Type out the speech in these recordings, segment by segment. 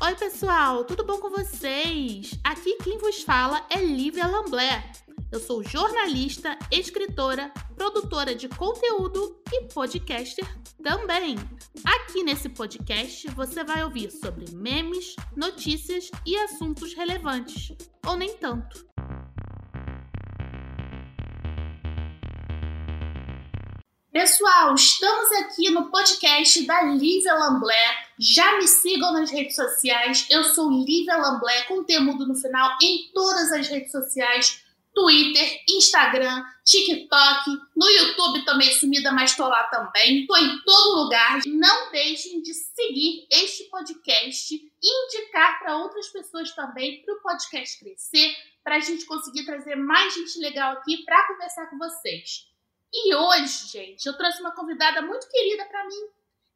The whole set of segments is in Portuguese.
Oi, pessoal, tudo bom com vocês? Aqui quem vos fala é Lívia Lamblé. Eu sou jornalista, escritora, produtora de conteúdo e podcaster também. Aqui nesse podcast você vai ouvir sobre memes, notícias e assuntos relevantes, ou nem tanto. Pessoal, estamos aqui no podcast da Lívia Lamblé. Já me sigam nas redes sociais. Eu sou Lívia Lamblé, com temudo no final em todas as redes sociais. Twitter, Instagram, TikTok, no YouTube também sumida, mas tô lá também. Tô em todo lugar. Não deixem de seguir este podcast indicar para outras pessoas também para o podcast crescer, para a gente conseguir trazer mais gente legal aqui para conversar com vocês. E hoje, gente, eu trouxe uma convidada muito querida para mim,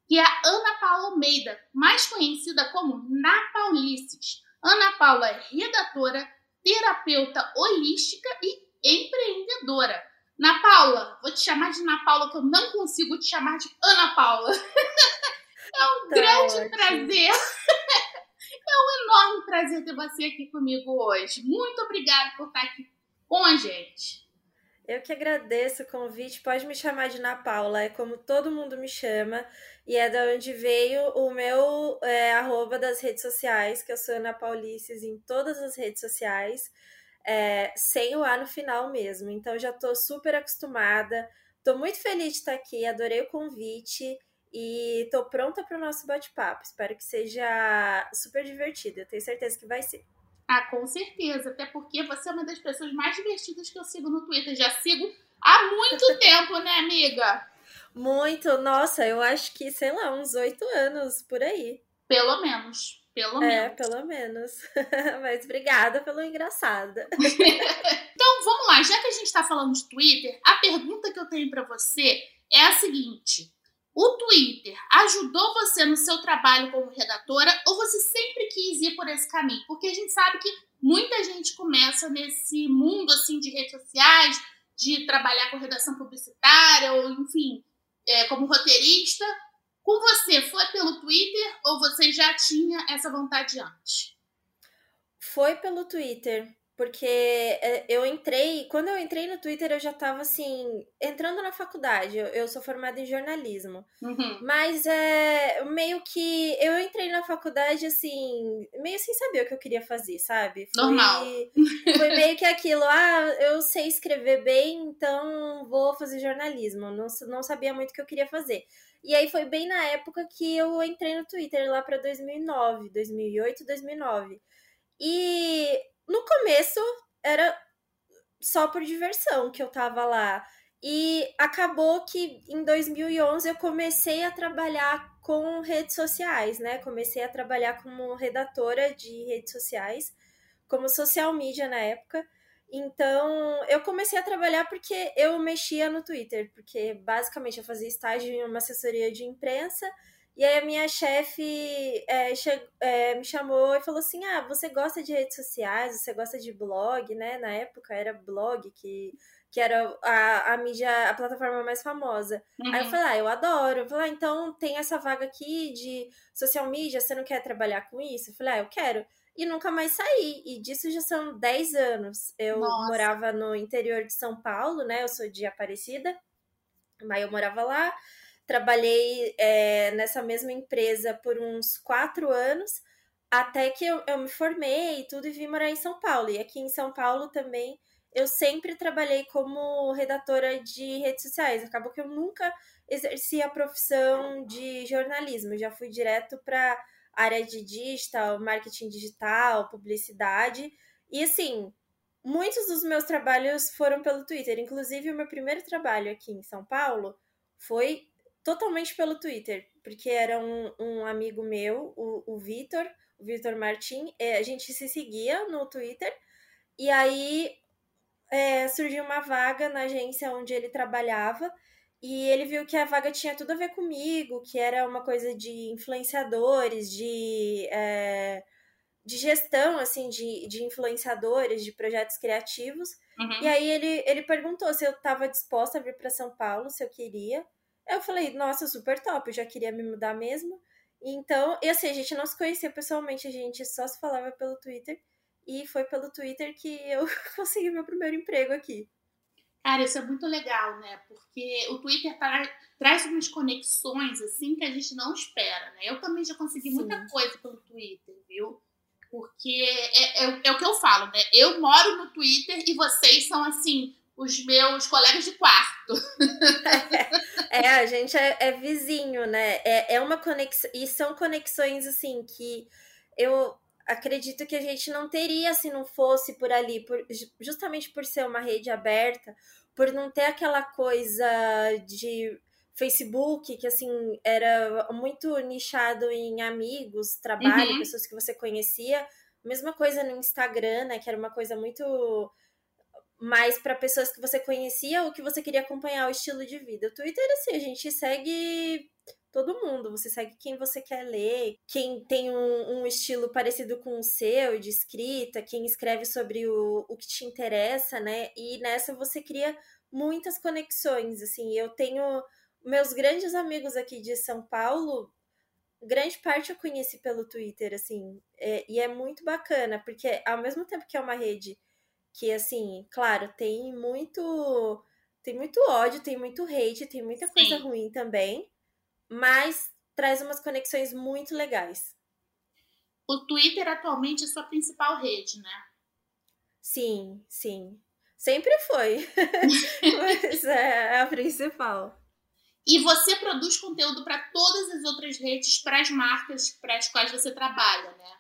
que é a Ana Paula Almeida, mais conhecida como Na Paulices. Ana Paula é redatora, terapeuta holística e empreendedora. Na Paula, vou te chamar de Na Paula, que eu não consigo te chamar de Ana Paula. é um tá grande ótimo. prazer. é um enorme prazer ter você aqui comigo hoje. Muito obrigada por estar aqui com a gente. Eu que agradeço o convite. Pode me chamar de Ana Paula, é como todo mundo me chama. E é da onde veio o meu é, arroba das redes sociais, que eu sou Ana Paulices em todas as redes sociais, é, sem o A no final mesmo. Então já estou super acostumada. Estou muito feliz de estar aqui, adorei o convite e estou pronta para o nosso bate-papo. Espero que seja super divertido. Eu tenho certeza que vai ser. Ah, com certeza. Até porque você é uma das pessoas mais divertidas que eu sigo no Twitter. Já sigo há muito tempo, né, amiga? Muito. Nossa, eu acho que, sei lá, uns oito anos por aí. Pelo menos. Pelo é, menos. pelo menos. Mas obrigada pelo engraçado. então, vamos lá. Já que a gente está falando de Twitter, a pergunta que eu tenho para você é a seguinte. O Twitter ajudou você no seu trabalho como redatora ou você sempre quis ir por esse caminho? Porque a gente sabe que muita gente começa nesse mundo assim de redes sociais, de trabalhar com redação publicitária ou enfim, é, como roteirista. Com você, foi pelo Twitter ou você já tinha essa vontade antes? Foi pelo Twitter. Porque é, eu entrei, quando eu entrei no Twitter, eu já estava assim, entrando na faculdade. Eu, eu sou formada em jornalismo. Uhum. Mas é meio que eu entrei na faculdade assim, meio sem saber o que eu queria fazer, sabe? Foi, Normal. Foi meio que aquilo, ah, eu sei escrever bem, então vou fazer jornalismo. Não, não sabia muito o que eu queria fazer. E aí foi bem na época que eu entrei no Twitter, lá para 2009, 2008, 2009. E no começo era só por diversão que eu tava lá. E acabou que em 2011 eu comecei a trabalhar com redes sociais, né? Comecei a trabalhar como redatora de redes sociais, como social media na época. Então, eu comecei a trabalhar porque eu mexia no Twitter, porque basicamente eu fazia estágio em uma assessoria de imprensa e aí a minha chefe é, é, me chamou e falou assim: Ah, você gosta de redes sociais, você gosta de blog, né? Na época era blog que, que era a, a mídia, a plataforma mais famosa. Uhum. Aí eu uhum. falei, ah, eu adoro. Eu falei, ah, então tem essa vaga aqui de social media, você não quer trabalhar com isso? Eu falei, ah, eu quero. E nunca mais saí. E disso já são 10 anos. Eu Nossa. morava no interior de São Paulo, né? Eu sou de Aparecida, mas eu morava lá. Trabalhei é, nessa mesma empresa por uns quatro anos, até que eu, eu me formei e tudo e vim morar em São Paulo. E aqui em São Paulo também eu sempre trabalhei como redatora de redes sociais. Acabou que eu nunca exerci a profissão de jornalismo, já fui direto para área de digital, marketing digital, publicidade. E assim, muitos dos meus trabalhos foram pelo Twitter. Inclusive, o meu primeiro trabalho aqui em São Paulo foi totalmente pelo Twitter, porque era um, um amigo meu, o, Vitor, o Vitor Martin, é, a gente se seguia no Twitter, e aí é, surgiu uma vaga na agência onde ele trabalhava, e ele viu que a vaga tinha tudo a ver comigo, que era uma coisa de influenciadores, de, é, de gestão, assim, de, de influenciadores, de projetos criativos. Uhum. E aí ele, ele perguntou se eu estava disposta a vir para São Paulo, se eu queria. Eu falei, nossa, super top, eu já queria me mudar mesmo. Então, e assim, a gente não se conhecia pessoalmente, a gente só se falava pelo Twitter. E foi pelo Twitter que eu consegui meu primeiro emprego aqui. Cara, isso é muito legal, né? Porque o Twitter tra traz umas conexões assim que a gente não espera, né? Eu também já consegui Sim. muita coisa pelo Twitter, viu? Porque é, é, é, o que eu falo, né? Eu moro no Twitter e vocês são assim os meus colegas de quarto. É, a gente é, é, vizinho, né? É, é uma conexão. E são conexões assim que eu acredito que a gente não teria se não fosse por ali, por, justamente por ser uma rede aberta, por não ter aquela coisa de Facebook, que assim era muito nichado em amigos, trabalho, uhum. pessoas que você conhecia. Mesma coisa no Instagram, né? Que era uma coisa muito mais para pessoas que você conhecia ou que você queria acompanhar o estilo de vida. O Twitter, assim, a gente segue todo mundo. Você segue quem você quer ler, quem tem um, um, estilo parecido com o seu de escrita, quem escreve sobre o, o que te interessa, né? E nessa você cria muitas conexões. Assim, eu tenho meus grandes amigos aqui de São Paulo. Grande parte eu conheci pelo Twitter, assim, é, e é muito bacana, porque ao mesmo tempo que é uma rede que, assim, claro, tem muito tem muito ódio, tem muito hate, tem muita Sim. coisa ruim também, mas traz umas conexões muito legais. O Twitter atualmente é sua principal rede, né? Sim, sim. Sempre foi. mas é a principal. E você produz conteúdo para todas as outras redes, para as marcas para as quais você trabalha, né?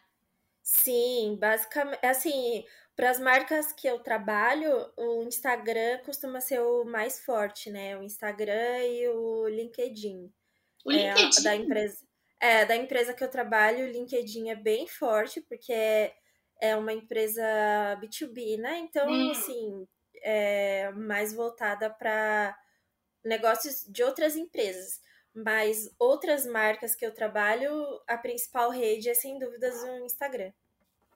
Sim, basicamente, assim, para as marcas que eu trabalho, o Instagram costuma ser o mais forte, né? O Instagram e o LinkedIn. O LinkedIn. É, da empresa, é, da empresa que eu trabalho, o LinkedIn é bem forte, porque é, é uma empresa B2B, né? Então, hum. assim, é mais voltada para negócios de outras empresas. Mas outras marcas que eu trabalho, a principal rede é sem dúvidas o Instagram.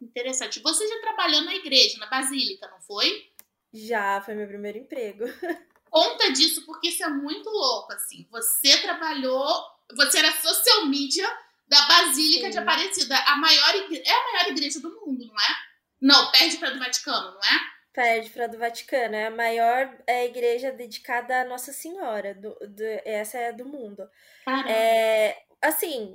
Interessante. Você já trabalhou na igreja, na Basílica, não foi? Já, foi meu primeiro emprego. Conta disso, porque isso é muito louco, assim. Você trabalhou, você era social media da Basílica Sim. de Aparecida, a maior é a maior igreja do mundo, não é? Não, perde para do Vaticano, não é? Perde para do Vaticano, é a maior é, igreja dedicada à Nossa Senhora, do, do, essa é do mundo. Caramba. É, assim,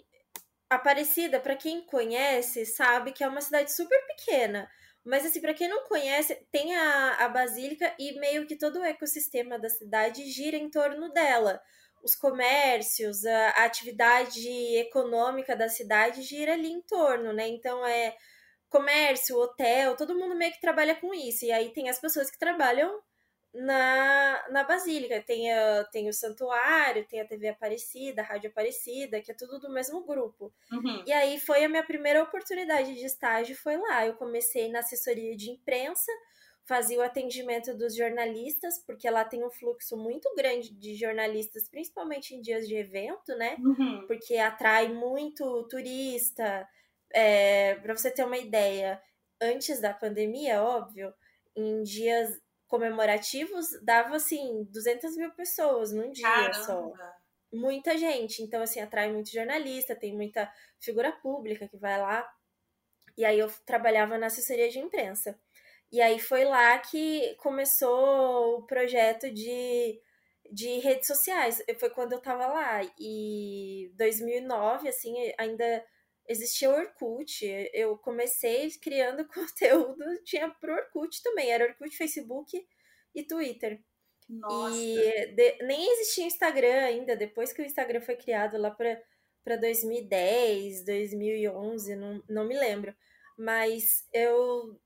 Aparecida, para quem conhece, sabe que é uma cidade super pequena. Mas, assim, para quem não conhece, tem a, a Basílica e meio que todo o ecossistema da cidade gira em torno dela. Os comércios, a, a atividade econômica da cidade gira ali em torno, né? Então, é comércio, hotel, todo mundo meio que trabalha com isso. E aí tem as pessoas que trabalham na, na Basílica. Tem, a, tem o Santuário, tem a TV Aparecida, a Rádio Aparecida, que é tudo do mesmo grupo. Uhum. E aí foi a minha primeira oportunidade de estágio, foi lá. Eu comecei na assessoria de imprensa, fazia o atendimento dos jornalistas, porque lá tem um fluxo muito grande de jornalistas, principalmente em dias de evento, né? Uhum. Porque atrai muito turista. É, para você ter uma ideia, antes da pandemia, óbvio, em dias comemorativos dava assim 200 mil pessoas num dia Caramba. só. Muita gente, então assim atrai muito jornalista, tem muita figura pública que vai lá. E aí eu trabalhava na assessoria de imprensa. E aí foi lá que começou o projeto de, de redes sociais. Foi quando eu tava lá. E 2009, assim, ainda existia o Orkut. Eu comecei criando conteúdo, tinha pro Orkut também. Era Orkut, Facebook e Twitter. Nossa. E de, nem existia Instagram ainda, depois que o Instagram foi criado lá para 2010, 2011, não, não me lembro. Mas eu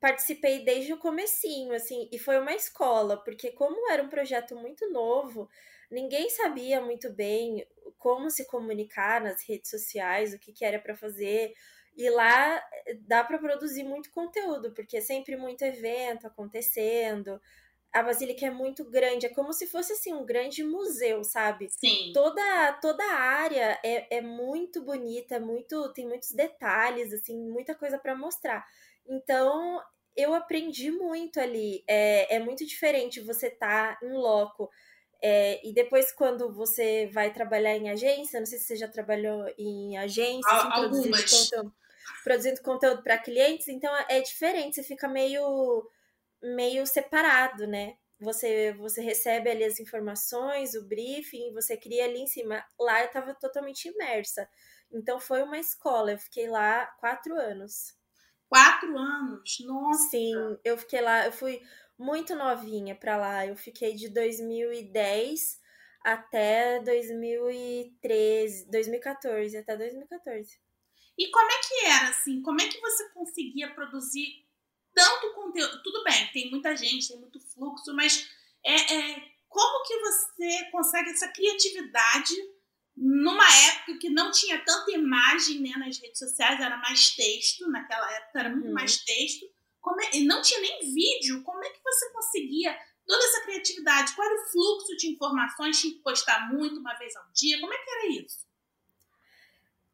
participei desde o comecinho, assim, e foi uma escola, porque como era um projeto muito novo, ninguém sabia muito bem como se comunicar nas redes sociais, o que, que era para fazer. E lá eh, dá para produzir muito conteúdo, porque é sempre muito evento acontecendo. A Basílica é muito grande, é como se fosse assim um grande museu, sabe? Sim. Toda toda a área é, é muito bonita, muito tem muitos detalhes, assim, muita coisa para mostrar. Então eu aprendi muito ali. É, é muito diferente você estar tá em loco É, e depois, quando você vai trabalhar em agência, não sei se você já trabalhou em agência, assim, produzindo conteúdo, produzindo conteúdo para clientes, então é diferente, você fica meio, meio separado, né? Você, você recebe ali as informações, o briefing, você cria ali em cima. Lá eu estava totalmente imersa. Então foi uma escola, eu fiquei lá quatro anos. Quatro anos? Nossa! Sim, eu fiquei lá, eu fui muito novinha para lá. Eu fiquei de 2010 até 2013, 2014, até 2014. E como é que era assim? Como é que você conseguia produzir tanto conteúdo? Tudo bem, tem muita gente, tem muito fluxo, mas é, é como que você consegue essa criatividade numa época que não tinha tanta imagem né, nas redes sociais, era mais texto, naquela época era muito uhum. mais texto. É, não tinha nem vídeo. Como é que você conseguia toda essa criatividade? Qual era o fluxo de informações? Tinha que postar muito, uma vez ao dia? Como é que era isso?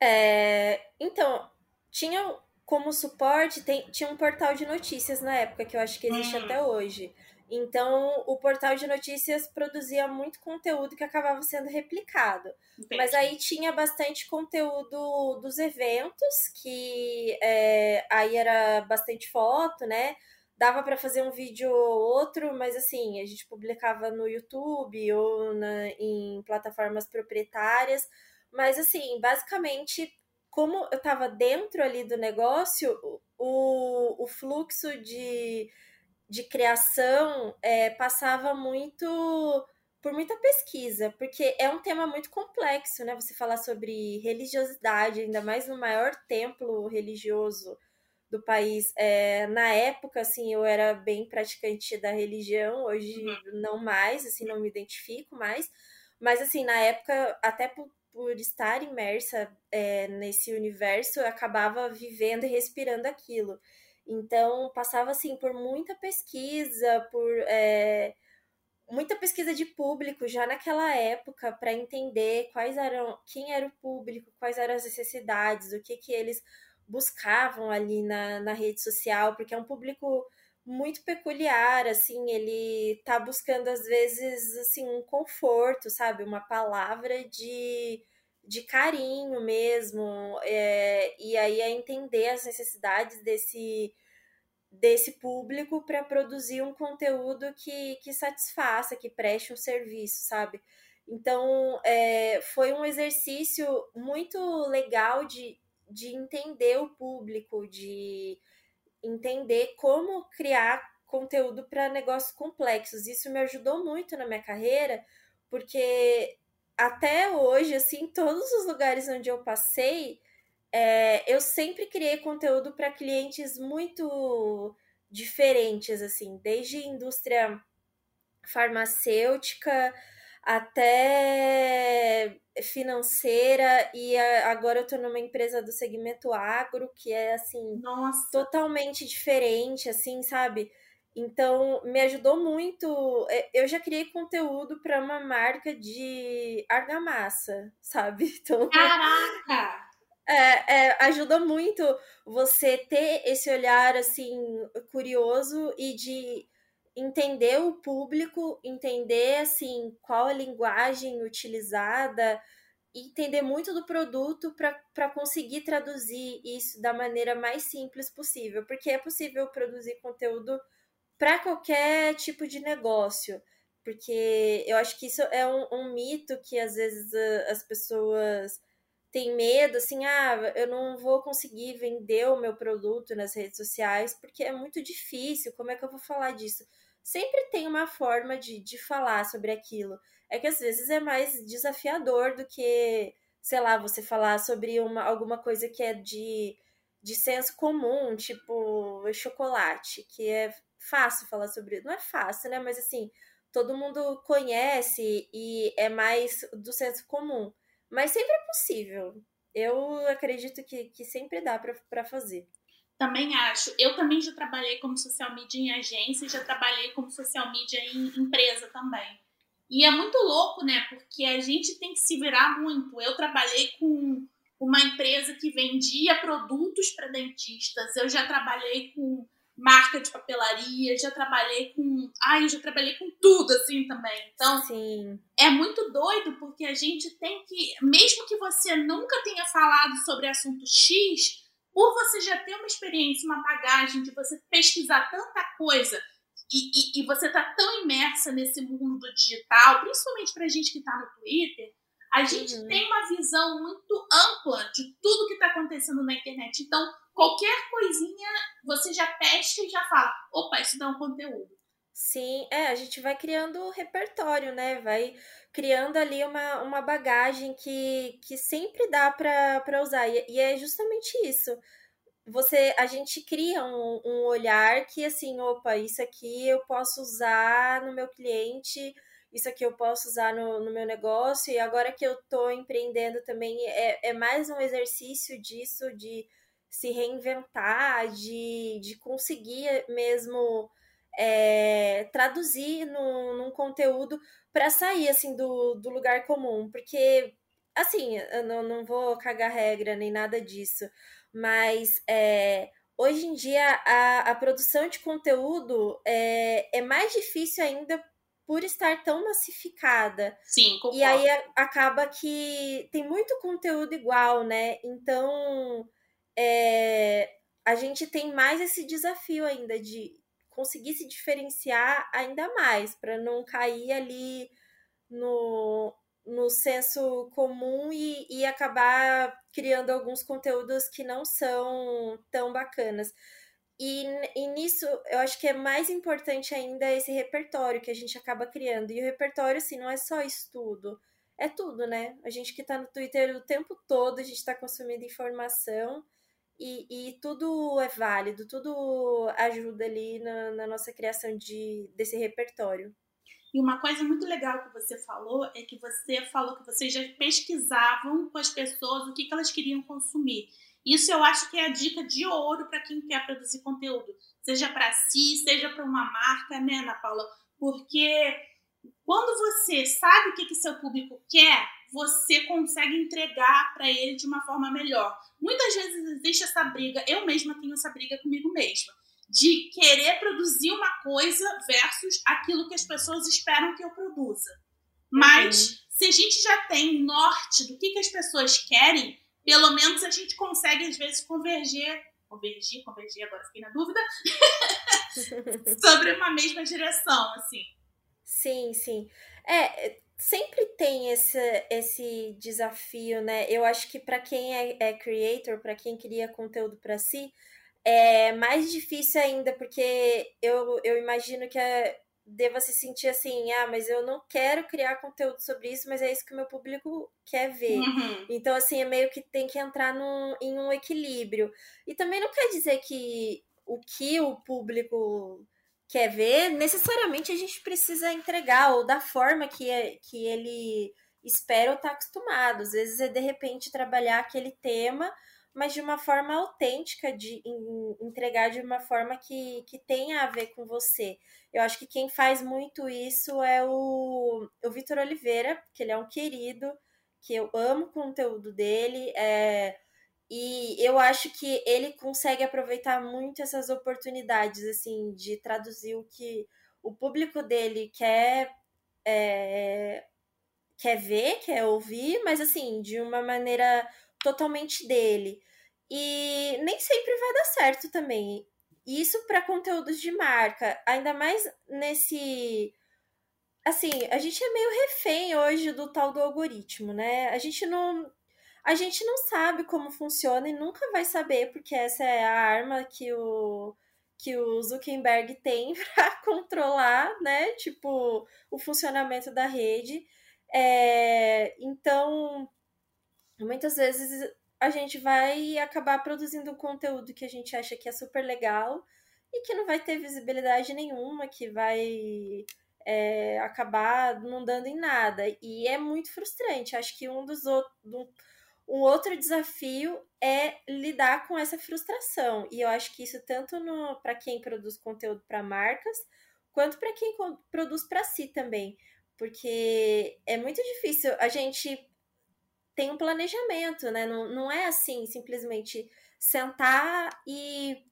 É, então, tinha como suporte, tem, tinha um portal de notícias na época, que eu acho que existe hum. até hoje. Então, o portal de notícias produzia muito conteúdo que acabava sendo replicado. Entendi. Mas aí tinha bastante conteúdo dos eventos, que é, aí era bastante foto, né? Dava para fazer um vídeo ou outro, mas assim, a gente publicava no YouTube ou na, em plataformas proprietárias. Mas assim, basicamente, como eu estava dentro ali do negócio, o, o fluxo de de criação é, passava muito por muita pesquisa, porque é um tema muito complexo, né? Você falar sobre religiosidade, ainda mais no maior templo religioso do país. É, na época, assim, eu era bem praticante da religião, hoje uhum. não mais, assim, não me identifico mais. Mas, assim, na época, até por, por estar imersa é, nesse universo, eu acabava vivendo e respirando aquilo. Então, passava assim por muita pesquisa, por é, muita pesquisa de público já naquela época para entender quais eram, quem era o público, quais eram as necessidades, o que que eles buscavam ali na, na rede social, porque é um público muito peculiar, assim, ele tá buscando às vezes assim um conforto, sabe, uma palavra de de carinho mesmo, é, e aí é entender as necessidades desse, desse público para produzir um conteúdo que, que satisfaça, que preste um serviço, sabe? Então, é, foi um exercício muito legal de, de entender o público, de entender como criar conteúdo para negócios complexos. Isso me ajudou muito na minha carreira, porque até hoje, assim, todos os lugares onde eu passei, é, eu sempre criei conteúdo para clientes muito diferentes, assim, desde indústria farmacêutica até financeira e agora eu estou numa empresa do segmento agro que é assim Nossa. totalmente diferente assim sabe então, me ajudou muito. É, eu já criei conteúdo para uma marca de argamassa, sabe? Então, Caraca! É, é, ajuda muito você ter esse olhar assim curioso e de entender o público, entender assim qual a linguagem utilizada, entender muito do produto para conseguir traduzir isso da maneira mais simples possível, porque é possível produzir conteúdo para qualquer tipo de negócio. Porque eu acho que isso é um, um mito que às vezes as pessoas têm medo, assim, ah, eu não vou conseguir vender o meu produto nas redes sociais porque é muito difícil, como é que eu vou falar disso? Sempre tem uma forma de, de falar sobre aquilo. É que às vezes é mais desafiador do que, sei lá, você falar sobre uma, alguma coisa que é de, de senso comum, tipo chocolate, que é fácil falar sobre. Não é fácil, né? Mas assim, todo mundo conhece e é mais do senso comum. Mas sempre é possível. Eu acredito que, que sempre dá para fazer. Também acho. Eu também já trabalhei como social media em agência e já trabalhei como social media em empresa também. E é muito louco, né? Porque a gente tem que se virar muito. Eu trabalhei com uma empresa que vendia produtos para dentistas. Eu já trabalhei com marca de papelaria, já trabalhei com. Ai, eu já trabalhei com tudo assim também. Então, Sim. é muito doido porque a gente tem que, mesmo que você nunca tenha falado sobre assunto X, por você já ter uma experiência, uma bagagem de você pesquisar tanta coisa e, e, e você tá tão imersa nesse mundo digital, principalmente pra gente que tá no Twitter, a gente uhum. tem uma visão muito ampla de tudo que está acontecendo na internet. Então, qualquer coisinha você já testa e já fala: opa, isso dá um conteúdo. Sim, é, a gente vai criando repertório, né? Vai criando ali uma, uma bagagem que, que sempre dá para usar. E, e, é justamente isso. Você, a gente cria um, um olhar que assim, opa, isso aqui eu posso usar no meu cliente isso aqui eu posso usar no, no meu negócio, e agora que eu estou empreendendo também, é, é mais um exercício disso, de se reinventar, de, de conseguir mesmo é, traduzir no, num conteúdo para sair assim do, do lugar comum, porque assim, eu não, não vou cagar regra nem nada disso, mas é, hoje em dia a, a produção de conteúdo é, é mais difícil ainda por estar tão massificada. Sim, concordo. E aí acaba que tem muito conteúdo igual, né? Então é, a gente tem mais esse desafio ainda de conseguir se diferenciar ainda mais, para não cair ali no, no senso comum e, e acabar criando alguns conteúdos que não são tão bacanas. E, e nisso, eu acho que é mais importante ainda esse repertório que a gente acaba criando. E o repertório, assim, não é só estudo, é tudo, né? A gente que tá no Twitter o tempo todo, a gente tá consumindo informação e, e tudo é válido, tudo ajuda ali na, na nossa criação de, desse repertório. E uma coisa muito legal que você falou é que você falou que vocês já pesquisavam com as pessoas o que, que elas queriam consumir. Isso eu acho que é a dica de ouro para quem quer produzir conteúdo, seja para si, seja para uma marca, né, Ana Paula? Porque quando você sabe o que, que seu público quer, você consegue entregar para ele de uma forma melhor. Muitas vezes existe essa briga, eu mesma tenho essa briga comigo mesma, de querer produzir uma coisa versus aquilo que as pessoas esperam que eu produza. Mas uhum. se a gente já tem norte do que, que as pessoas querem, pelo menos a gente consegue, às vezes, converger. Convergir, convergir, agora fiquei na dúvida. sobre uma mesma direção, assim. Sim, sim. É, sempre tem esse, esse desafio, né? Eu acho que para quem é, é creator, para quem cria conteúdo para si, é mais difícil ainda, porque eu, eu imagino que é, deva se sentir assim, ah, mas eu não quero criar conteúdo sobre isso, mas é isso que o meu público quer ver. Uhum. Então, assim, é meio que tem que entrar num, em um equilíbrio. E também não quer dizer que o que o público quer ver, necessariamente a gente precisa entregar, ou da forma que, é, que ele espera ou está acostumado. Às vezes é, de repente, trabalhar aquele tema mas de uma forma autêntica, de em, entregar de uma forma que, que tenha a ver com você. Eu acho que quem faz muito isso é o, o Vitor Oliveira, que ele é um querido, que eu amo o conteúdo dele, é, e eu acho que ele consegue aproveitar muito essas oportunidades, assim, de traduzir o que o público dele quer. É, quer ver, quer ouvir, mas assim, de uma maneira totalmente dele. E nem sempre vai dar certo também. Isso para conteúdos de marca, ainda mais nesse assim, a gente é meio refém hoje do tal do algoritmo, né? A gente não a gente não sabe como funciona e nunca vai saber, porque essa é a arma que o que o Zuckerberg tem para controlar, né? Tipo, o funcionamento da rede. É, então, muitas vezes a gente vai acabar produzindo um conteúdo que a gente acha que é super legal e que não vai ter visibilidade nenhuma, que vai é, acabar não dando em nada. E é muito frustrante. Acho que um dos outros. Um outro desafio é lidar com essa frustração. E eu acho que isso tanto para quem produz conteúdo para marcas, quanto para quem produz para si também. Porque é muito difícil a gente tem um planejamento, né? Não, não é assim, simplesmente sentar e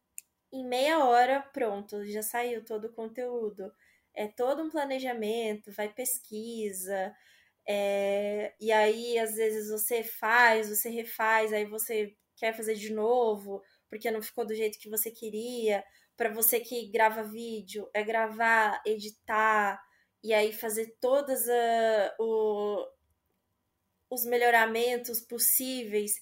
em meia hora, pronto, já saiu todo o conteúdo. É todo um planejamento, vai pesquisa, é, e aí às vezes você faz, você refaz, aí você quer fazer de novo, porque não ficou do jeito que você queria. Para você que grava vídeo, é gravar, editar, e aí fazer todos uh, os melhoramentos possíveis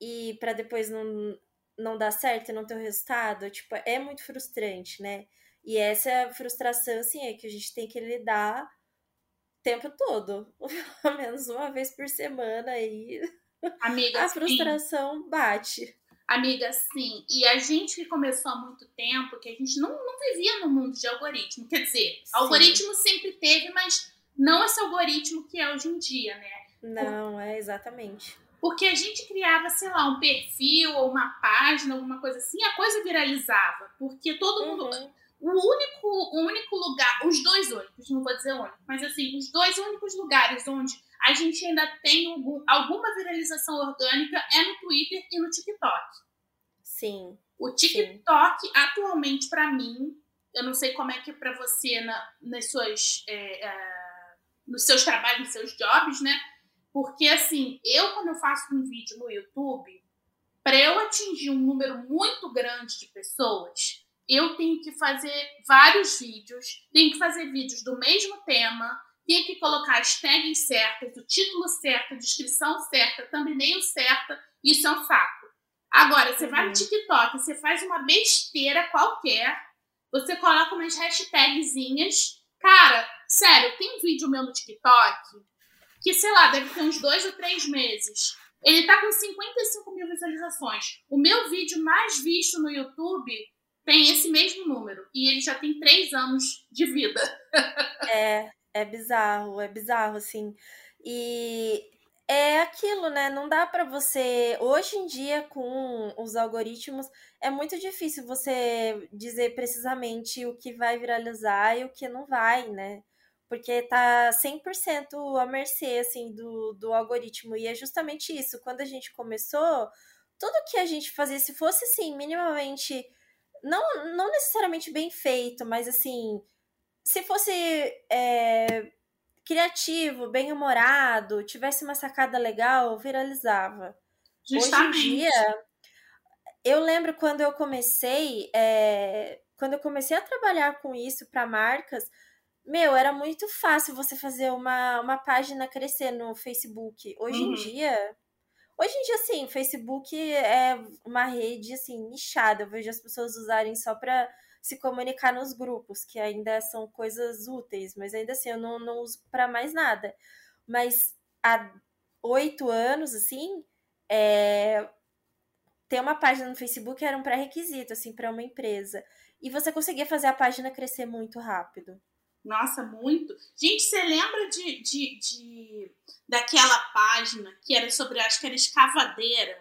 e para depois não, não dar certo e não ter o resultado, tipo, é muito frustrante, né? E essa frustração, assim, é que a gente tem que lidar o tempo todo, pelo menos uma vez por semana aí. Amiga, a frustração sim. bate. Amiga, sim. E a gente que começou há muito tempo, que a gente não, não vivia no mundo de algoritmo. Quer dizer, sim. algoritmo sempre teve, mas não esse algoritmo que é hoje em dia, né? Não, é exatamente. Porque a gente criava, sei lá, um perfil ou uma página, alguma coisa assim, a coisa viralizava. Porque todo mundo. O único, o único lugar, os dois únicos, não vou dizer único, mas assim, os dois únicos lugares onde a gente ainda tem algum, alguma viralização orgânica é no Twitter e no TikTok. Sim. O TikTok, sim. atualmente, para mim, eu não sei como é que é para você na, nas suas, é, é, nos seus trabalhos, nos seus jobs, né? Porque, assim, eu, quando eu faço um vídeo no YouTube, para eu atingir um número muito grande de pessoas, eu tenho que fazer vários vídeos, tenho que fazer vídeos do mesmo tema, tenho que colocar as tags certas, o título certo, a descrição certa, thumbnail certa, isso é um saco. Agora, você uhum. vai no uhum. TikTok, você faz uma besteira qualquer, você coloca umas hashtagzinhas. Cara, sério, tem um vídeo meu no TikTok que, sei lá, deve ter uns dois ou três meses. Ele tá com 55 mil visualizações. O meu vídeo mais visto no YouTube tem esse mesmo número. E ele já tem três anos de vida. é, é bizarro, é bizarro, assim. E é aquilo, né? Não dá para você. Hoje em dia, com os algoritmos, é muito difícil você dizer precisamente o que vai viralizar e o que não vai, né? porque tá 100% à mercê, assim, do, do algoritmo. E é justamente isso. Quando a gente começou, tudo que a gente fazia, se fosse, assim, minimamente... Não, não necessariamente bem feito, mas, assim, se fosse é, criativo, bem-humorado, tivesse uma sacada legal, viralizava. Justamente. Hoje em dia, eu lembro quando eu comecei... É, quando eu comecei a trabalhar com isso para marcas meu, era muito fácil você fazer uma, uma página crescer no Facebook. Hoje uhum. em dia. Hoje em dia, sim, o Facebook é uma rede assim, nichada. Eu vejo as pessoas usarem só para se comunicar nos grupos, que ainda são coisas úteis, mas ainda assim eu não, não uso para mais nada. Mas há oito anos, assim, é... ter uma página no Facebook era um pré-requisito, assim, para uma empresa. E você conseguia fazer a página crescer muito rápido. Nossa, muito. Gente, você lembra de, de, de, daquela página que era sobre, acho que era escavadeira?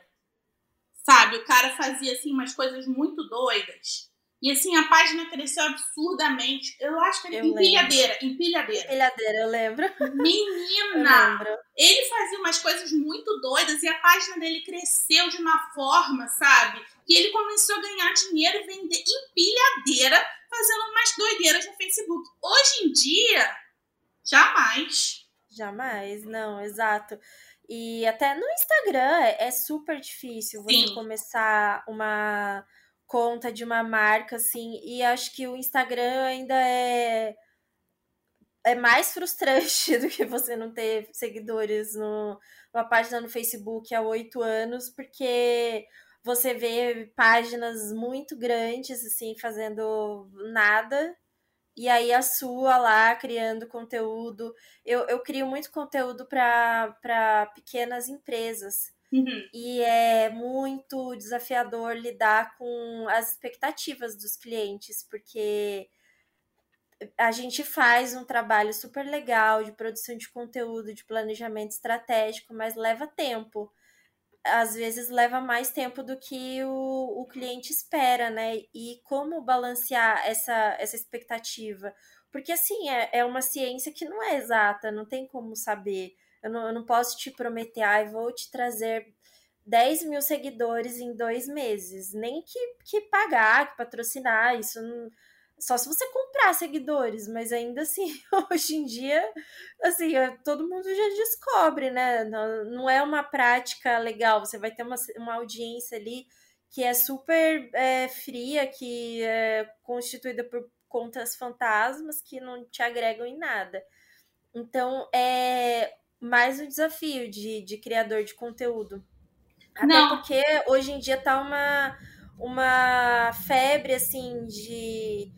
Sabe? O cara fazia assim umas coisas muito doidas. E assim, a página cresceu absurdamente. Eu acho que era eu empilhadeira, lembro. empilhadeira. Empilhadeira, eu lembro. Menina! Eu lembro. Ele fazia umas coisas muito doidas e a página dele cresceu de uma forma, sabe? Que ele começou a ganhar dinheiro e vender empilhadeira fazendo umas doideiras no Facebook. Hoje em dia, jamais. Jamais, não, exato. E até no Instagram é, super difícil você Sim. começar uma conta de uma marca, assim, e acho que o Instagram ainda é é mais frustrante do que você não ter seguidores no, numa página no Facebook há oito anos, porque você vê páginas muito grandes, assim, fazendo nada, e aí a sua lá criando conteúdo. Eu, eu crio muito conteúdo para pequenas empresas. Uhum. E é muito desafiador lidar com as expectativas dos clientes, porque a gente faz um trabalho super legal de produção de conteúdo, de planejamento estratégico, mas leva tempo às vezes leva mais tempo do que o, o cliente espera, né? E como balancear essa, essa expectativa? Porque, assim, é, é uma ciência que não é exata, não tem como saber. Eu não, eu não posso te prometer, ah, vou te trazer 10 mil seguidores em dois meses. Nem que, que pagar, que patrocinar, isso não, só se você comprar seguidores, mas ainda assim, hoje em dia, assim, é, todo mundo já descobre, né? Não, não é uma prática legal. Você vai ter uma, uma audiência ali que é super é, fria, que é constituída por contas fantasmas que não te agregam em nada. Então, é mais um desafio de, de criador de conteúdo. Até não. porque hoje em dia tá uma, uma febre, assim, de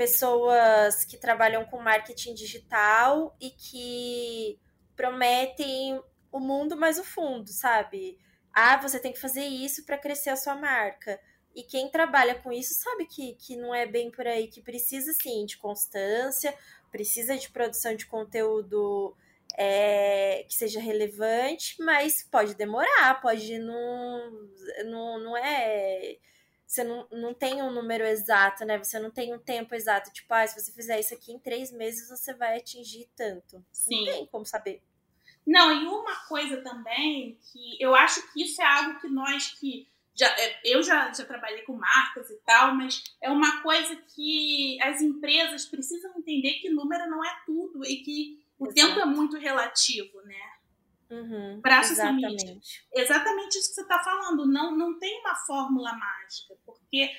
pessoas que trabalham com marketing digital e que prometem o mundo mais o fundo, sabe? Ah, você tem que fazer isso para crescer a sua marca. E quem trabalha com isso sabe que, que não é bem por aí, que precisa sim de constância, precisa de produção de conteúdo é, que seja relevante, mas pode demorar, pode não. Não, não é. Você não, não tem um número exato, né? Você não tem um tempo exato. Tipo, ah, se você fizer isso aqui em três meses, você vai atingir tanto. Sim. Não tem como saber. Não, e uma coisa também que eu acho que isso é algo que nós que já, é, eu já, já trabalhei com marcas e tal, mas é uma coisa que as empresas precisam entender que número não é tudo e que o Exato. tempo é muito relativo, né? Uhum, para exatamente. Exatamente isso que você está falando. Não, não tem uma fórmula mágica, porque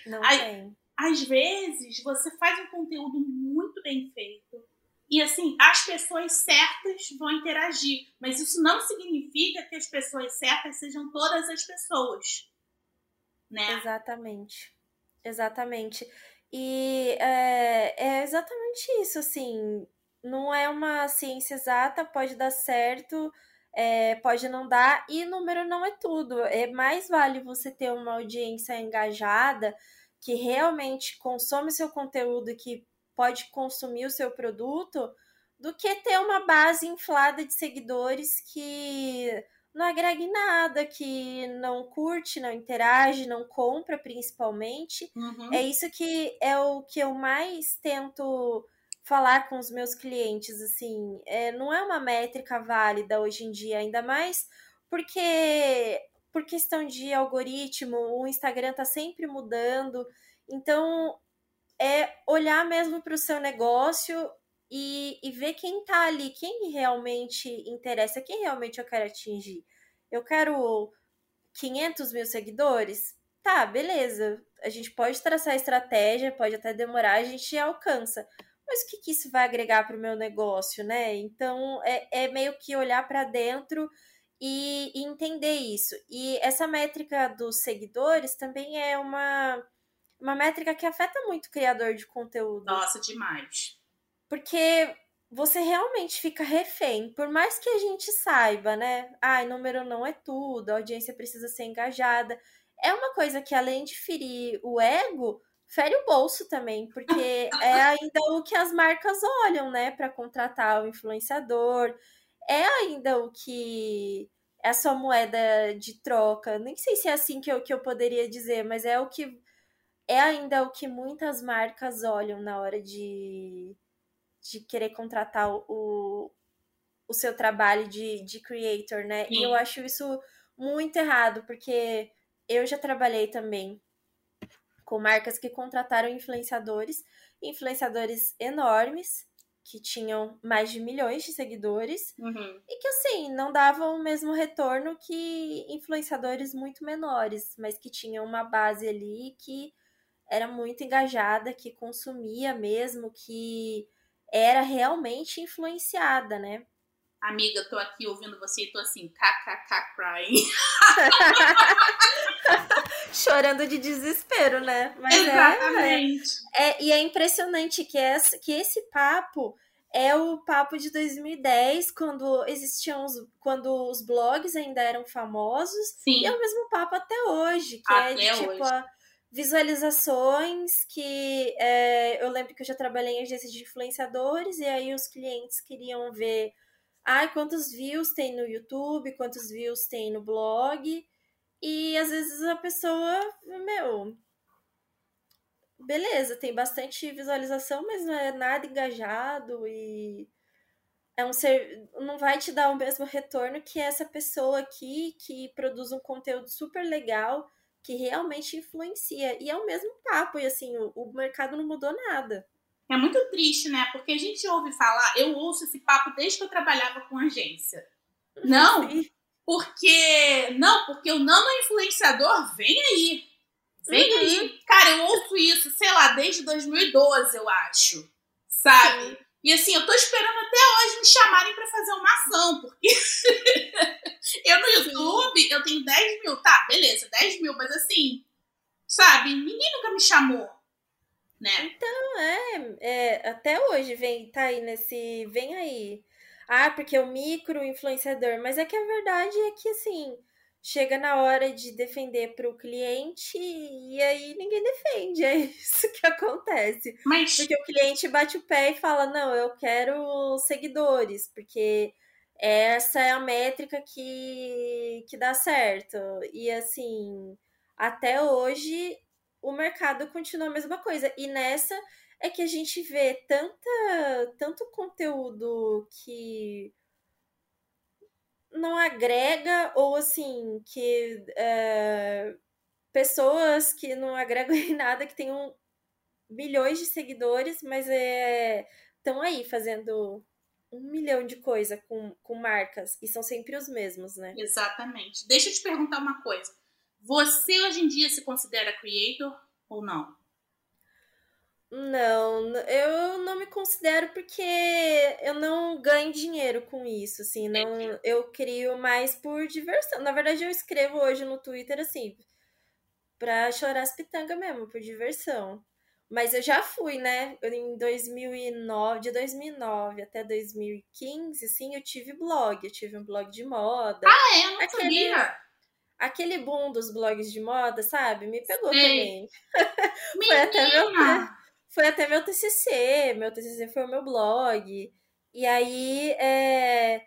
a, às vezes você faz um conteúdo muito bem feito, e assim, as pessoas certas vão interagir. Mas isso não significa que as pessoas certas sejam todas as pessoas. Né? Exatamente. Exatamente. E é, é exatamente isso, assim. Não é uma ciência exata, pode dar certo, é, pode não dar, e número não é tudo. É mais vale você ter uma audiência engajada que realmente consome seu conteúdo, que pode consumir o seu produto do que ter uma base inflada de seguidores que não agrega nada, que não curte, não interage, não compra principalmente. Uhum. É isso que é o que eu mais tento falar com os meus clientes, assim, é, não é uma métrica válida hoje em dia, ainda mais porque por questão de algoritmo, o Instagram tá sempre mudando. Então, é olhar mesmo para o seu negócio e, e ver quem está ali, quem realmente interessa, quem realmente eu quero atingir. Eu quero 500 mil seguidores? Tá, beleza. A gente pode traçar estratégia, pode até demorar, a gente alcança. Mas o que, que isso vai agregar para o meu negócio, né? Então, é, é meio que olhar para dentro e, e entender isso. E essa métrica dos seguidores também é uma uma métrica que afeta muito o criador de conteúdo. Nossa, demais. Porque você realmente fica refém, por mais que a gente saiba, né? Ai, número não é tudo, a audiência precisa ser engajada. É uma coisa que, além de ferir o ego, fere o bolso também, porque é ainda o que as marcas olham, né, para contratar o influenciador. É ainda o que é a sua moeda de troca. Nem sei se é assim que eu, que eu poderia dizer, mas é o que é ainda o que muitas marcas olham na hora de, de querer contratar o, o seu trabalho de, de creator, né? Sim. E eu acho isso muito errado, porque eu já trabalhei também com marcas que contrataram influenciadores, influenciadores enormes, que tinham mais de milhões de seguidores, uhum. e que, assim, não davam o mesmo retorno que influenciadores muito menores, mas que tinham uma base ali que era muito engajada, que consumia mesmo, que era realmente influenciada, né? Amiga, tô aqui ouvindo você e tô assim, kkk crying. Chorando de desespero, né? Mas é, Exatamente. É, é, e é impressionante que, essa, que esse papo é o papo de 2010, quando existiam os, quando os blogs ainda eram famosos. Sim. E é o mesmo papo até hoje, que até é de, tipo, a, visualizações que é, eu lembro que eu já trabalhei em agências de influenciadores e aí os clientes queriam ver ah, quantos views tem no YouTube, quantos views tem no blog. E às vezes a pessoa, meu, beleza, tem bastante visualização, mas não é nada engajado e é um ser, não vai te dar o mesmo retorno que essa pessoa aqui que produz um conteúdo super legal, que realmente influencia. E é o mesmo papo, e assim, o, o mercado não mudou nada. É muito triste, né? Porque a gente ouve falar, eu ouço esse papo desde que eu trabalhava com agência. Não, porque. Não, porque o nano influenciador vem aí. Vem uhum. aí. Cara, eu ouço isso, sei lá, desde 2012, eu acho. Sabe? Sim. E assim, eu tô esperando até hoje me chamarem para fazer uma ação, porque eu no YouTube, eu tenho 10 mil, tá, beleza, 10 mil, mas assim, sabe, ninguém nunca me chamou, né? Então, é, é até hoje vem, tá aí nesse, vem aí. Ah, porque o micro influenciador, mas é que a verdade é que, assim, chega na hora de defender para o cliente e aí ninguém defende. É isso que acontece. Mas... Porque o cliente bate o pé e fala: não, eu quero seguidores, porque essa é a métrica que, que dá certo. E assim, até hoje o mercado continua a mesma coisa. E nessa é que a gente vê tanta, tanto conteúdo que não agrega, ou assim, que é, pessoas que não agregam em nada, que tenham milhões de seguidores, mas é, estão aí fazendo um milhão de coisa com, com marcas, e são sempre os mesmos, né? Exatamente. Deixa eu te perguntar uma coisa. Você hoje em dia se considera creator ou não? Não, eu não me considero porque eu não ganho dinheiro com isso, assim, não, eu crio mais por diversão. Na verdade, eu escrevo hoje no Twitter assim, pra chorar as pitangas mesmo, por diversão. Mas eu já fui, né? Em 2009, de 2009 até 2015, assim, eu tive blog, eu tive um blog de moda. Ah, é? Eu não aquele, sabia. Aquele boom dos blogs de moda, sabe? Me pegou Sei. também. Foi até meu foi até meu TCC, meu TCC foi o meu blog. E aí é,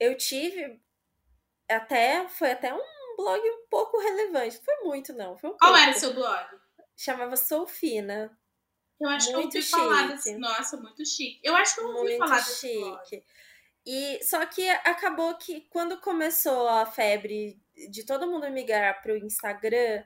eu tive até, foi até um blog um pouco relevante. Foi muito, não. Foi um Qual pouco. era o seu blog? Chamava Soufina. Eu acho muito que eu ouvi chique. falar desse. Nossa, muito chique. Eu acho que eu ouvi muito falar desse chique. Blog. E só que acabou que quando começou a febre de todo mundo migrar para o Instagram,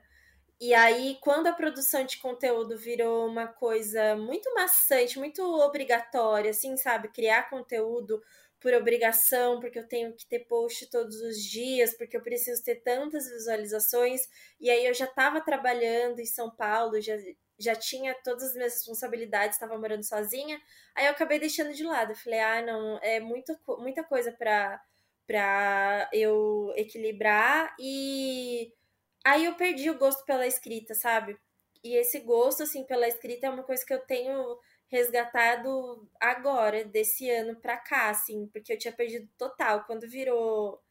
e aí, quando a produção de conteúdo virou uma coisa muito maçante, muito obrigatória, assim, sabe? Criar conteúdo por obrigação, porque eu tenho que ter post todos os dias, porque eu preciso ter tantas visualizações. E aí eu já estava trabalhando em São Paulo, já, já tinha todas as minhas responsabilidades, estava morando sozinha. Aí eu acabei deixando de lado. Falei, ah, não, é muito, muita coisa para para eu equilibrar e Aí eu perdi o gosto pela escrita, sabe? E esse gosto, assim, pela escrita é uma coisa que eu tenho resgatado agora, desse ano pra cá, assim, porque eu tinha perdido total. Quando virou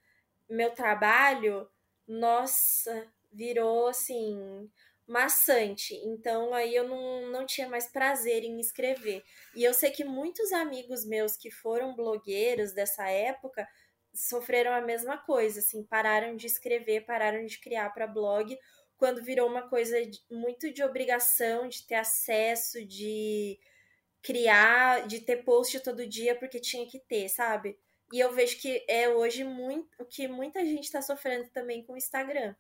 meu trabalho, nossa, virou, assim, maçante. Então aí eu não, não tinha mais prazer em escrever. E eu sei que muitos amigos meus que foram blogueiros dessa época sofreram a mesma coisa, assim, pararam de escrever, pararam de criar para blog, quando virou uma coisa muito de obrigação, de ter acesso, de criar, de ter post todo dia porque tinha que ter, sabe? E eu vejo que é hoje muito o que muita gente está sofrendo também com o Instagram.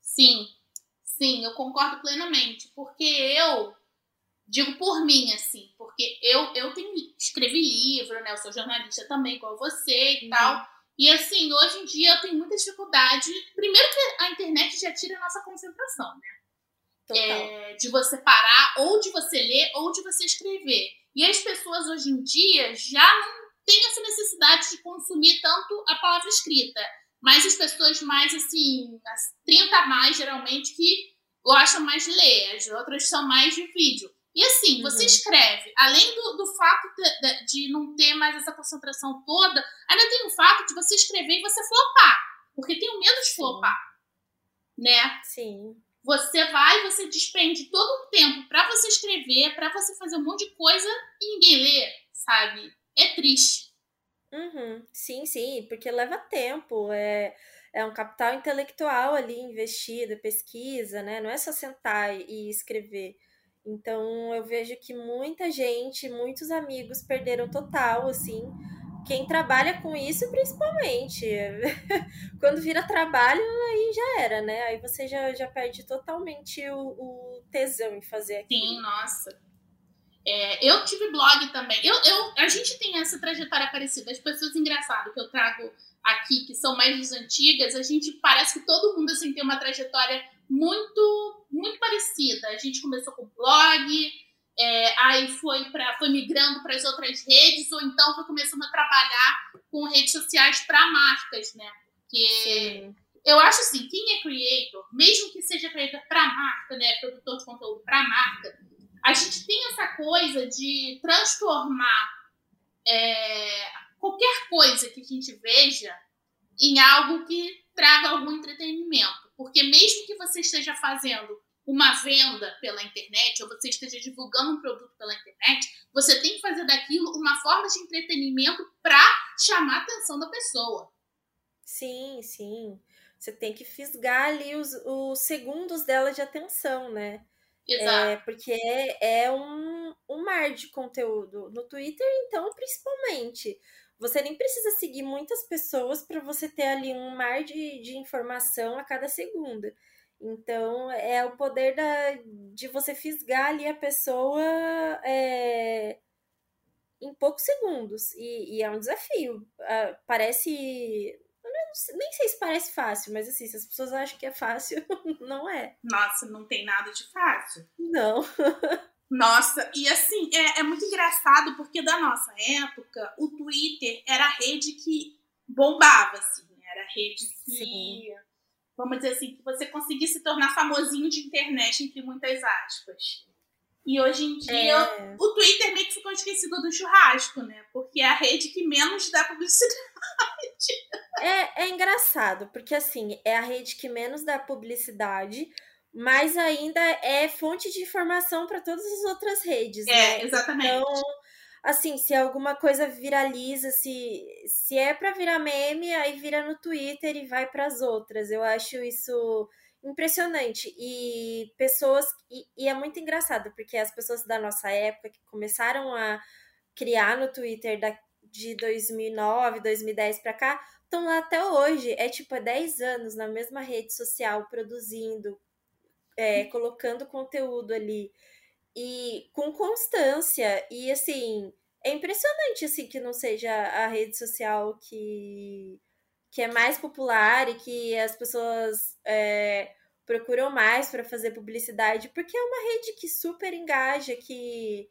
Sim, sim, eu concordo plenamente, porque eu digo por mim, assim, porque eu, eu tenho, escrevi livro, né? Eu sou jornalista também, igual você e uhum. tal. E assim, hoje em dia eu tenho muita dificuldade. Primeiro que a internet já tira a nossa concentração, né? É, de você parar, ou de você ler, ou de você escrever. E as pessoas hoje em dia já não têm essa necessidade de consumir tanto a palavra escrita. Mas as pessoas mais, assim, as 30 a mais, geralmente, que gostam mais de ler. As outras são mais de vídeo. E assim, uhum. você escreve, além do, do fato de, de, não ter mais essa concentração toda, ainda tem o fato de você escrever e você flopar. Porque tem o medo de Sim. flopar. Né? Sim. Você vai, você despende todo um tempo para você escrever, para você fazer um monte de coisa e ninguém lê, sabe? É triste. Uhum. Sim, sim, porque leva tempo. É, é um capital intelectual ali investido, pesquisa, né? Não é só sentar e escrever. Então eu vejo que muita gente, muitos amigos perderam total, assim, quem trabalha com isso, principalmente. Quando vira trabalho, aí já era, né? Aí você já, já perde totalmente o, o tesão em fazer aquilo. Sim, nossa. É, eu tive blog também. Eu, eu, a gente tem essa trajetória parecida. As pessoas engraçadas que eu trago aqui, que são mais antigas, a gente parece que todo mundo assim, tem uma trajetória muito, muito parecida. A gente começou com blog, é, aí foi, pra, foi migrando para as outras redes, ou então foi começando a trabalhar com redes sociais para marcas, né? Porque Sim. eu acho assim, quem é creator, mesmo que seja creator para marca, né? Produtor de conteúdo para marca, a gente tem essa coisa de transformar é, qualquer coisa que a gente veja em algo que traga algum entretenimento. Porque mesmo que você esteja fazendo uma venda pela internet, ou você esteja divulgando um produto pela internet, você tem que fazer daquilo uma forma de entretenimento para chamar a atenção da pessoa. Sim, sim. Você tem que fisgar ali os, os segundos dela de atenção, né? Exato. É, porque é, um, um mar de conteúdo. No Twitter, então, principalmente. Você nem precisa seguir muitas pessoas para você ter ali um mar de, de informação a cada segundo. Então, é o poder da, de você fisgar ali a pessoa é, em poucos segundos. E, e, é um desafio. Uh, parece. Nem sei se parece fácil, mas assim, se as pessoas acham que é fácil, não é. Nossa, não tem nada de fácil. Não. Nossa, e assim, é, é muito engraçado porque da nossa época, o Twitter era a rede que bombava, assim. Era a rede que. Sim vamos dizer assim, que você conseguisse se tornar famosinho de internet, entre muitas aspas. E hoje em dia, é. o Twitter meio que ficou esquecido do churrasco, né? Porque é a rede que menos dá publicidade. É, é engraçado, porque assim, é a rede que menos dá publicidade, mas ainda é fonte de informação para todas as outras redes. É, né? exatamente. Então, assim, se alguma coisa viraliza, se, se é para virar meme, aí vira no Twitter e vai para as outras. Eu acho isso impressionante. E pessoas. E, e, é muito engraçado, porque as pessoas da nossa época que começaram a criar no Twitter da, de 2009, 2010 para cá, estão lá até hoje. É tipo, é 10 anos na mesma rede social, produzindo, é, colocando conteúdo ali e com constância. E assim, é impressionante assim que não seja a rede social que, que é mais popular e que as pessoas é, procuram mais para fazer publicidade, porque é uma rede que super engaja, que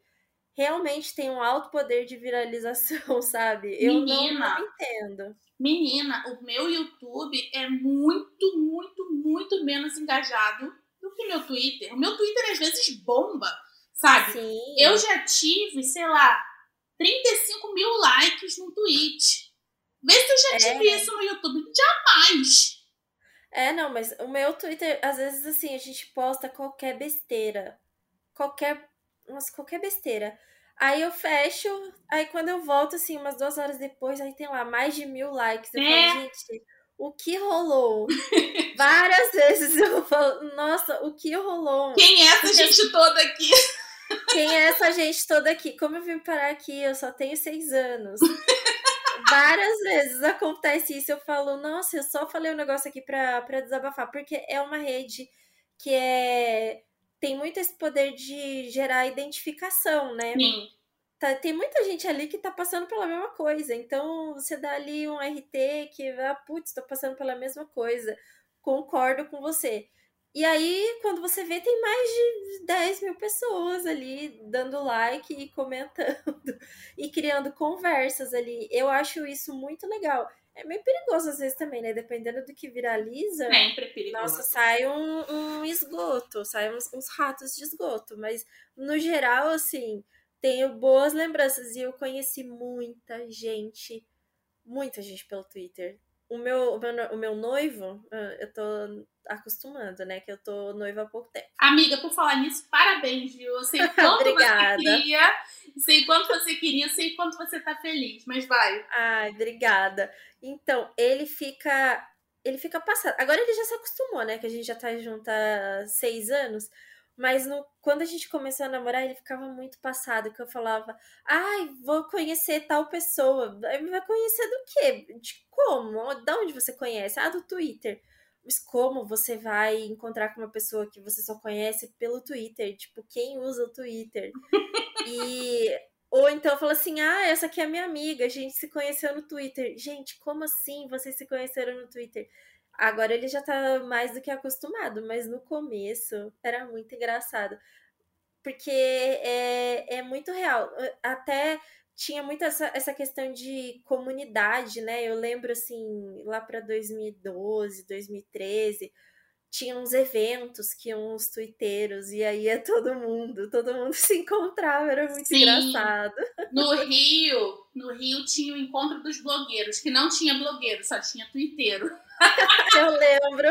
realmente tem um alto poder de viralização, sabe? Eu Menina, não, não entendo. Menina, o meu YouTube é muito, muito, muito menos engajado do que o meu Twitter. O meu Twitter às vezes bomba Sabe? Sim. Eu já tive, sei lá, 35 mil likes no tweet. Vê se eu já é. tive isso no YouTube. Jamais! É, não, mas o meu Twitter, às vezes, assim, a gente posta qualquer besteira. Qualquer. Nossa, qualquer besteira. Aí eu fecho, aí quando eu volto, assim, umas duas horas depois, aí tem lá mais de mil likes. Eu é. falo, gente, o que rolou? Várias vezes eu falo, nossa, o que rolou? Quem é essa Porque... gente toda aqui? Quem é essa gente toda aqui? Como eu vim parar aqui? Eu só tenho seis anos. Várias vezes acontece isso. Eu falo, nossa, eu só falei um negócio aqui pra, pra desabafar, porque é uma rede que é tem muito esse poder de gerar identificação, né? Sim. Tá, tem muita gente ali que tá passando pela mesma coisa. Então, você dá ali um RT que, ah, putz, tô passando pela mesma coisa. Concordo com você. E aí, quando você vê, tem mais de 10 mil pessoas ali dando like e comentando e criando conversas ali. Eu acho isso muito legal. É meio perigoso às vezes também, né? Dependendo do que viraliza. Sempre é perigoso. Nossa, sai um, um esgoto, sai uns, uns ratos de esgoto. Mas, no geral, assim, tenho boas lembranças. E eu conheci muita gente, muita gente pelo Twitter. O meu, o meu, o meu noivo, ah, eu tô acostumando, né? Que eu tô noiva há pouco tempo. Amiga, por falar nisso, parabéns, viu? Eu sei quanto você queria, sei quanto você queria, sei quanto você tá feliz, mas vai. Ai, obrigada. Então, ele fica. Ele fica passado. Agora ele já se acostumou, né? Que a gente já tá junto há seis anos. Mas no, quando a gente começou a namorar, ele ficava muito passado, que eu falava, ai, vou conhecer tal pessoa. Vai conhecer do quê? De como? De onde você conhece? Ah, do Twitter. Mas como você vai encontrar com uma pessoa que você só conhece pelo Twitter? Tipo, quem usa o Twitter? e ou então fala assim: ah, essa aqui é minha amiga, a gente se conheceu no Twitter. Gente, como assim vocês se conheceram no Twitter? Agora ele já tá mais do que acostumado, mas no começo era muito engraçado. Porque é, é muito real. Até tinha muito essa, essa questão de comunidade, né? Eu lembro, assim, lá para 2012, 2013, tinha uns eventos que iam os twitteiros, e aí ia todo mundo, todo mundo se encontrava, era muito Sim. engraçado. No Rio, no Rio tinha o encontro dos blogueiros, que não tinha blogueiro, só tinha twitteiro. eu lembro.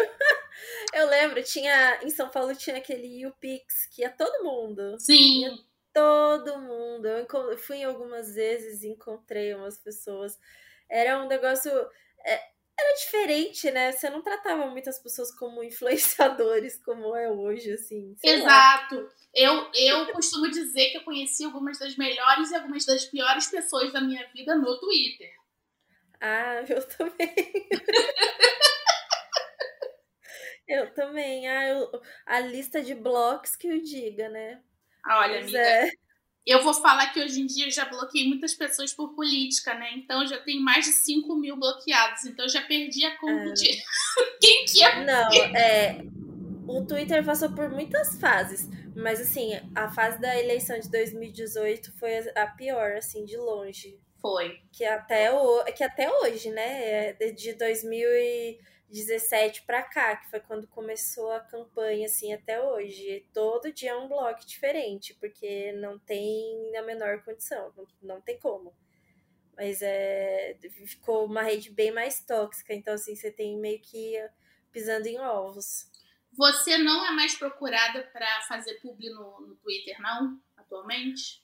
Eu lembro, tinha. Em São Paulo tinha aquele UPix que ia todo mundo. Sim. Ia todo mundo. Eu fui algumas vezes e encontrei umas pessoas. Era um negócio. É, era diferente, né? Você não tratava muitas pessoas como influenciadores, como é hoje, assim. Exato. Eu, eu costumo dizer que eu conheci algumas das melhores e algumas das piores pessoas da minha vida no Twitter. Ah, eu também. eu também. Ah, eu, a lista de blocos que eu diga, né? Olha, Mas amiga, é... eu vou falar que hoje em dia eu já bloqueei muitas pessoas por política, né? Então já tenho mais de 5 mil bloqueados. Então eu já perdi a conta é... de quem que é. Não, é. O Twitter passou por muitas fases, mas assim, a fase da eleição de 2018 foi a pior, assim, de longe. Foi. Que até, o, que até hoje, né? É de 2017 para cá, que foi quando começou a campanha, assim, até hoje. Todo dia é um bloco diferente, porque não tem a menor condição, não, não tem como. Mas é, ficou uma rede bem mais tóxica, então, assim, você tem meio que pisando em ovos. Você não é mais procurada para fazer publi no, no Twitter, não? Atualmente?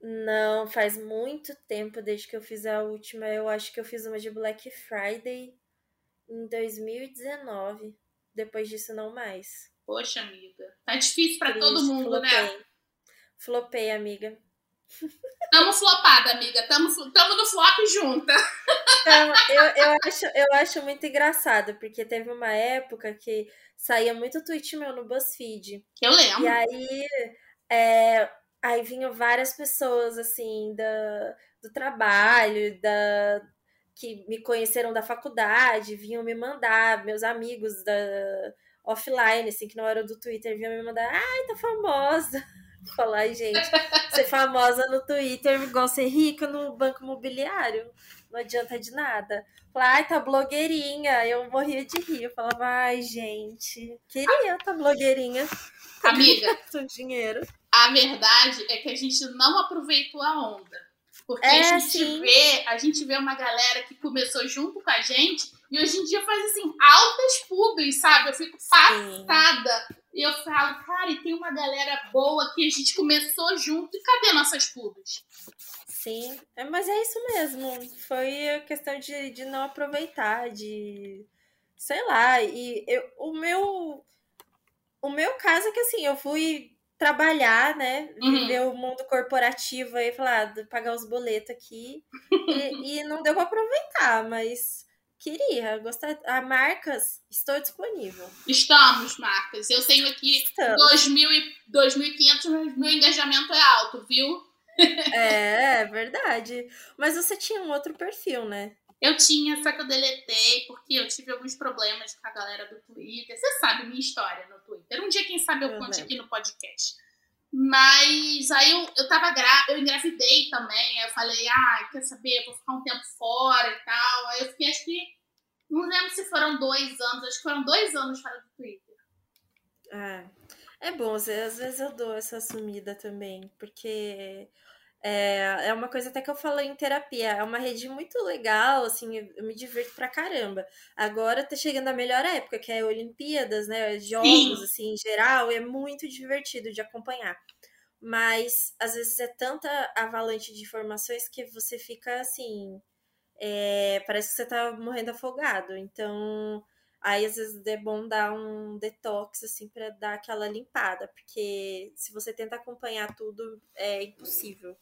Não, faz muito tempo desde que eu fiz a última. Eu acho que eu fiz uma de Black Friday em 2019. Depois disso, não mais. Poxa, amiga. Tá difícil para todo mundo, né? flopei. né? Flopei, amiga. Tamo flopada, amiga. Tamo, tamo no flop junta. Então, eu, eu, acho, eu acho muito engraçado, porque teve uma época que saía muito tweet meu no BuzzFeed. Eu lembro. E aí, é, Aí vinham várias pessoas, assim, da, do trabalho, da, que me conheceram da faculdade, vinham me mandar, meus amigos da offline, assim, que não eram do Twitter, vinham me mandar, ai, tá famosa. Falar, gente, ser famosa no Twitter igual ser rica no banco imobiliário. Não adianta de nada. Falar, ai, tá blogueirinha. Eu morria de rir. Eu falava, ai, gente, queria tá blogueirinha. Amiga, dinheiro. A verdade é que a gente não aproveitou a onda. Porque é, a gente sim. vê, a gente vê uma galera que começou junto com a gente e hoje em dia faz assim, altas pubs, sabe? Eu fico passada. Sim. E eu falo, cara, e tem uma galera boa que a gente começou junto e cadê nossas pubs? Sim, é, mas é isso mesmo. Foi a questão de, de não aproveitar, de. Sei lá, e eu, o meu. O meu caso é que assim, eu fui trabalhar, né? Uhum. Viver o mundo corporativo aí, falar, ah, pagar os boletos aqui. e, e, não deu para aproveitar, mas queria. Gostar. A marcas, estou disponível. Estamos, marcas. Eu tenho aqui 2.000 e 2.500, mas meu engajamento é alto, viu? é, é verdade. Mas você tinha um outro perfil, né? Eu tinha, só que eu deletei, porque eu tive alguns problemas com a galera do Twitter. Você sabe minha história no Twitter. Um dia, quem sabe, eu, eu conte aqui no podcast. Mas aí eu, eu tava gra... eu engravidei também. Aí eu falei, ah, quer saber, vou ficar um tempo fora e tal. Aí eu fiquei, acho que. Não lembro se foram dois anos, acho que foram dois anos fora do Twitter. É. É bom, às vezes eu dou essa sumida também, porque é, é uma coisa até que eu falo em terapia. É uma rede muito legal, assim, eu me divirto pra caramba. Agora tá chegando a melhor época, que é Olimpíadas, né? Jogos, Sim. assim, em geral, é muito divertido de acompanhar. Mas às vezes é tanta avalanche de informações que você fica assim. É, parece que você tá morrendo afogado. Então, Aí às vezes é bom dar um detox assim para dar aquela limpada, porque se você tenta acompanhar tudo é impossível.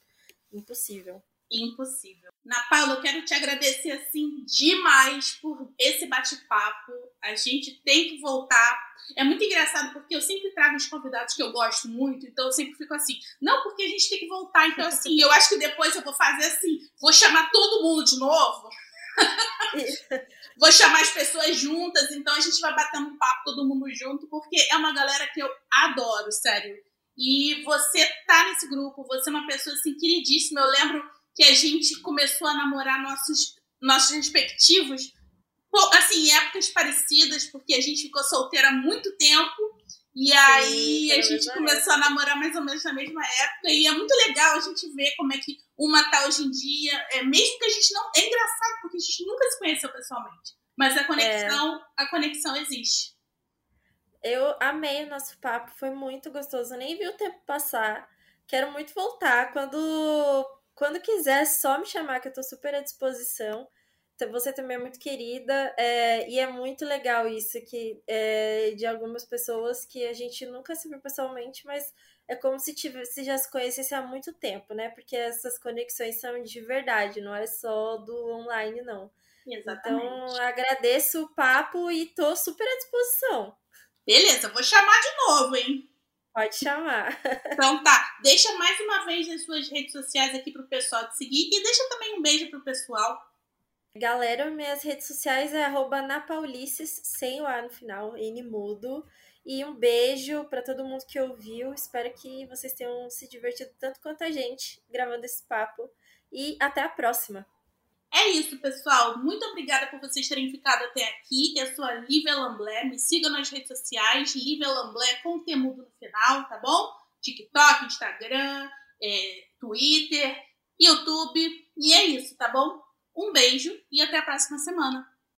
Impossível. Impossível. Na Paula, eu quero te agradecer assim demais por esse bate-papo. A gente tem que voltar. É muito engraçado porque eu sempre trago os convidados que eu gosto muito, então eu sempre fico assim, não, porque a gente tem que voltar. Então, assim, eu acho que depois eu vou fazer assim, vou chamar todo mundo de novo. Vou chamar as pessoas juntas, então a gente vai batendo um papo todo mundo junto, porque é uma galera que eu adoro, sério. E você tá nesse grupo, você é uma pessoa assim queridíssima. Eu lembro que a gente começou a namorar nossos nossos respectivos, assim, em épocas parecidas, porque a gente ficou solteira há muito tempo. E aí Sim, a gente começou época. a namorar mais ou menos na mesma época. E é muito legal a gente ver como é que uma tá hoje em dia. É, mesmo que a gente não. É engraçado, porque a gente nunca se conheceu pessoalmente. Mas a conexão, é. a conexão existe. Eu amei o nosso papo, foi muito gostoso. Eu nem vi o tempo passar. Quero muito voltar. Quando, quando quiser, só me chamar, que eu tô super à disposição. Então, você também é muito querida é, e é muito legal isso que é, de algumas pessoas que a gente nunca se viu pessoalmente, mas é como se tivesse já se conhecesse há muito tempo, né? Porque essas conexões são de verdade, não é só do online, não. Exatamente. Então, agradeço o papo e tô super à disposição. Beleza, vou chamar de novo, hein? Pode chamar. Então tá, deixa mais uma vez as suas redes sociais aqui pro pessoal te seguir e deixa também um beijo pro pessoal. Galera, minhas redes sociais é napaulices, sem o A no final, N mudo. E um beijo para todo mundo que ouviu. Espero que vocês tenham se divertido tanto quanto a gente gravando esse papo. E até a próxima! É isso, pessoal. Muito obrigada por vocês terem ficado até aqui. Eu sou a Lívia Lamblé. Me sigam nas redes sociais, Lívia Lamblé com temudo no final, tá bom? TikTok, Instagram, é, Twitter, YouTube. E é isso, tá bom? Um beijo e até a próxima semana.